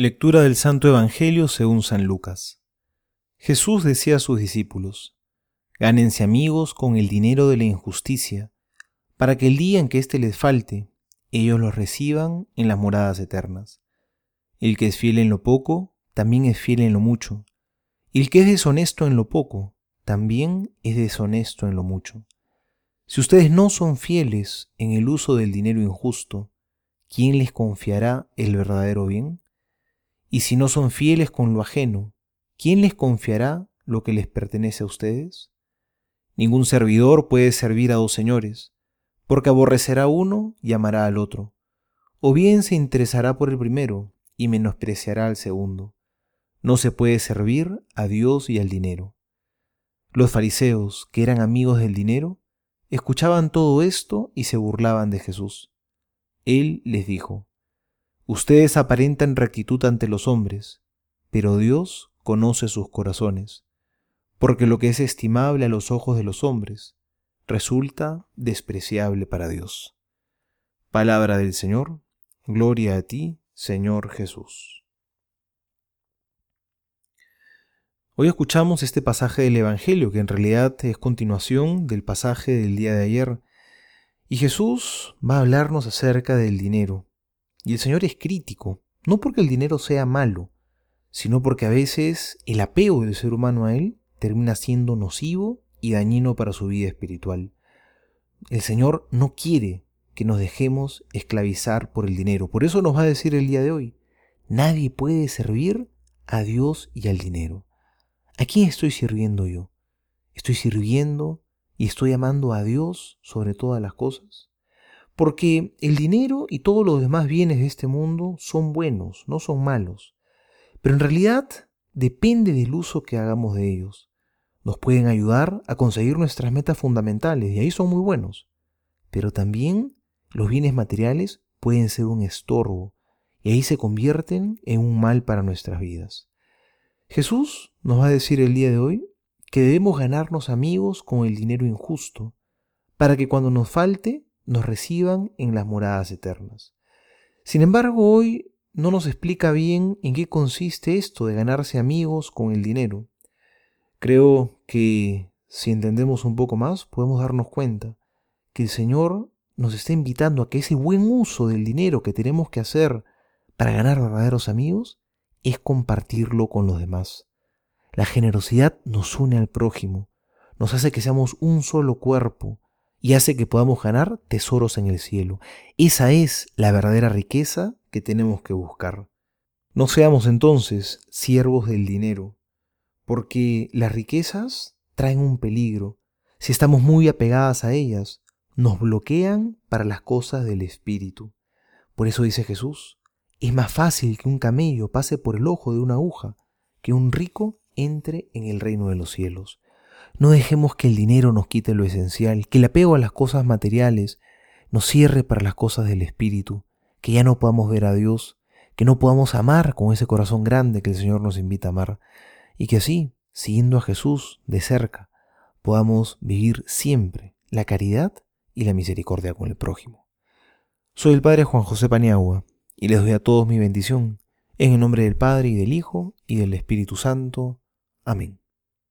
Lectura del Santo Evangelio según San Lucas. Jesús decía a sus discípulos, Gánense amigos con el dinero de la injusticia, para que el día en que éste les falte, ellos los reciban en las moradas eternas. El que es fiel en lo poco, también es fiel en lo mucho. El que es deshonesto en lo poco, también es deshonesto en lo mucho. Si ustedes no son fieles en el uso del dinero injusto, ¿quién les confiará el verdadero bien? Y si no son fieles con lo ajeno, ¿quién les confiará lo que les pertenece a ustedes? Ningún servidor puede servir a dos señores, porque aborrecerá uno y amará al otro, o bien se interesará por el primero y menospreciará al segundo. No se puede servir a Dios y al dinero. Los fariseos, que eran amigos del dinero, escuchaban todo esto y se burlaban de Jesús. Él les dijo, Ustedes aparentan rectitud ante los hombres, pero Dios conoce sus corazones, porque lo que es estimable a los ojos de los hombres resulta despreciable para Dios. Palabra del Señor, gloria a ti, Señor Jesús. Hoy escuchamos este pasaje del Evangelio, que en realidad es continuación del pasaje del día de ayer, y Jesús va a hablarnos acerca del dinero y el Señor es crítico, no porque el dinero sea malo, sino porque a veces el apego del ser humano a él termina siendo nocivo y dañino para su vida espiritual. El Señor no quiere que nos dejemos esclavizar por el dinero. Por eso nos va a decir el día de hoy, nadie puede servir a Dios y al dinero. ¿A quién estoy sirviendo yo? ¿Estoy sirviendo y estoy amando a Dios sobre todas las cosas? Porque el dinero y todos los demás bienes de este mundo son buenos, no son malos. Pero en realidad depende del uso que hagamos de ellos. Nos pueden ayudar a conseguir nuestras metas fundamentales y ahí son muy buenos. Pero también los bienes materiales pueden ser un estorbo y ahí se convierten en un mal para nuestras vidas. Jesús nos va a decir el día de hoy que debemos ganarnos amigos con el dinero injusto, para que cuando nos falte nos reciban en las moradas eternas. Sin embargo, hoy no nos explica bien en qué consiste esto de ganarse amigos con el dinero. Creo que si entendemos un poco más, podemos darnos cuenta que el Señor nos está invitando a que ese buen uso del dinero que tenemos que hacer para ganar verdaderos amigos es compartirlo con los demás. La generosidad nos une al prójimo, nos hace que seamos un solo cuerpo, y hace que podamos ganar tesoros en el cielo. Esa es la verdadera riqueza que tenemos que buscar. No seamos entonces siervos del dinero, porque las riquezas traen un peligro. Si estamos muy apegadas a ellas, nos bloquean para las cosas del Espíritu. Por eso dice Jesús, es más fácil que un camello pase por el ojo de una aguja, que un rico entre en el reino de los cielos. No dejemos que el dinero nos quite lo esencial, que el apego a las cosas materiales nos cierre para las cosas del Espíritu, que ya no podamos ver a Dios, que no podamos amar con ese corazón grande que el Señor nos invita a amar, y que así, siguiendo a Jesús de cerca, podamos vivir siempre la caridad y la misericordia con el prójimo. Soy el Padre Juan José Paniagua, y les doy a todos mi bendición, en el nombre del Padre y del Hijo y del Espíritu Santo. Amén.